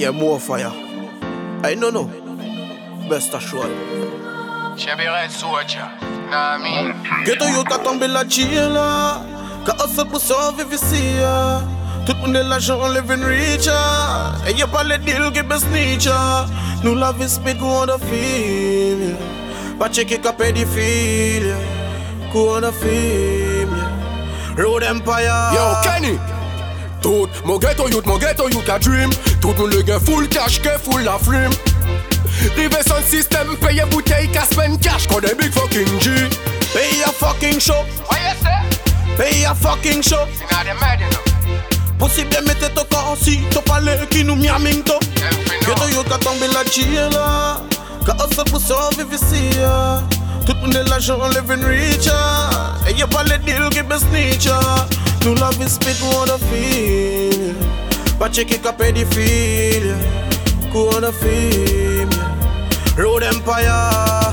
Yeah, more fire. I don't know. Best assured. Chevy Red Soldier. Nah, me. Ghetto youth ka tombe la chila Ka hustle pour survivre ya Tout moun de l'argent living richer Et y'a pas les deals qui baisse nicha Nous la vie speed go on the feel yeah. Pas checker ka pédophile yeah. Go on the film yeah. Road Empire Yo, Kenny Tout mon ghetto youth, mon ghetto youth a dream. Tout moun le gen full cash, ke full la frame Rive son system, paye bouteille, ka spend cash. Kon de big fucking G. Pay a fucking show. What you say? Pay a fucking show. You know they mad, you know. Possible mette to ka si To pale ki nou miaming to Them fi Ghetto know. youth ka tombe la chila Ka hustle pour survivre ya Tout moun de l'argent living richer Et y'a pas les deals qui baisse love is la vie speed on the feel Pas checker ka pédophile Go on the film. Road Empire.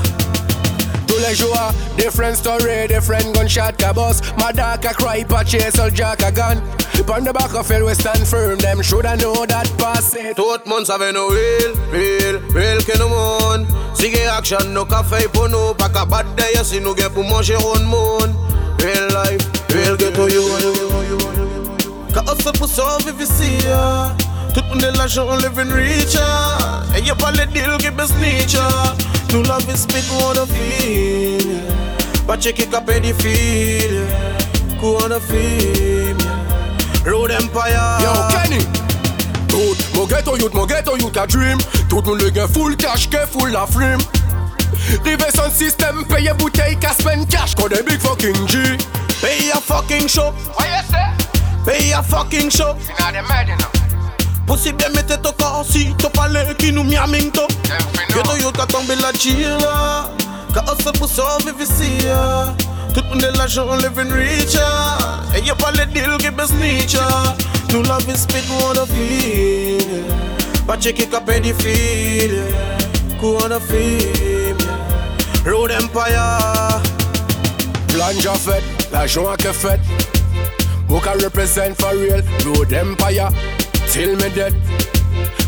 Tous les jours, different story, different gunshot ka boss My dog a cry, pa chase all jack a gun. Pon the back of hill we stand firm, them shoulda know that pass it. Tout moun save nou real, real, real ke nou moun Sige aksyon nou ka fey pou nou Pa ka bad day si nou gen pou manje roun moun Real life, real ghetto youth Ka hustle pou survive ici ya. Tout moun de l'argent living richer Et y'a pas les deals qui baisse nicha Nous vie speed on the feel yeah. Pas checker ka pédophile yeah. Go on film yeah. Road Empire. Yo, Kenny. Tout mon ghetto youth, mon ghetto youth a dream. Tout le gen full cash, ke full la frame. Rive son system, paye bouteille, ka spend cash. Kon de big fucking G. Pay a fucking show What you say? Pay a fucking show you. Possible mette to ka si To pale ki nou miaming to Them fi Ghetto know. youth tombe la chila Ka hustle pour survivre ici Tout moun de l'argent living richer Et y'a pas les deals qui baisse nicha Nous la vie speed on the feel. Pas checker pédophile yeah. Go on the film. Road Empire Blanja fet, l'argent a ke fet Mou ka represent for real? Road Empire, till me dead.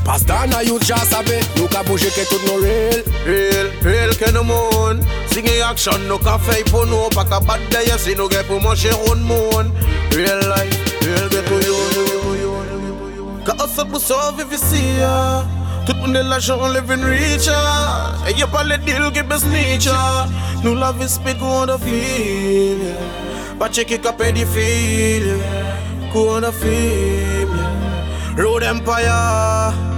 Pas dan a youth just sabe Nou ka bouje ke tout nou real. Real, real ke nou moun Sige aksyon nou ka fey pou nou Pa bad day si nou gen pou manje roun moun Real life, real ghetto youth Ka hustle pou survive ici ya. Tout moun de l'argent living richer Et y'a pas les deals qui baisse nicha ah. Nous la speed go on the feel yeah. Pas checker ka pédophile yeah. Go on the film yeah. Road Empire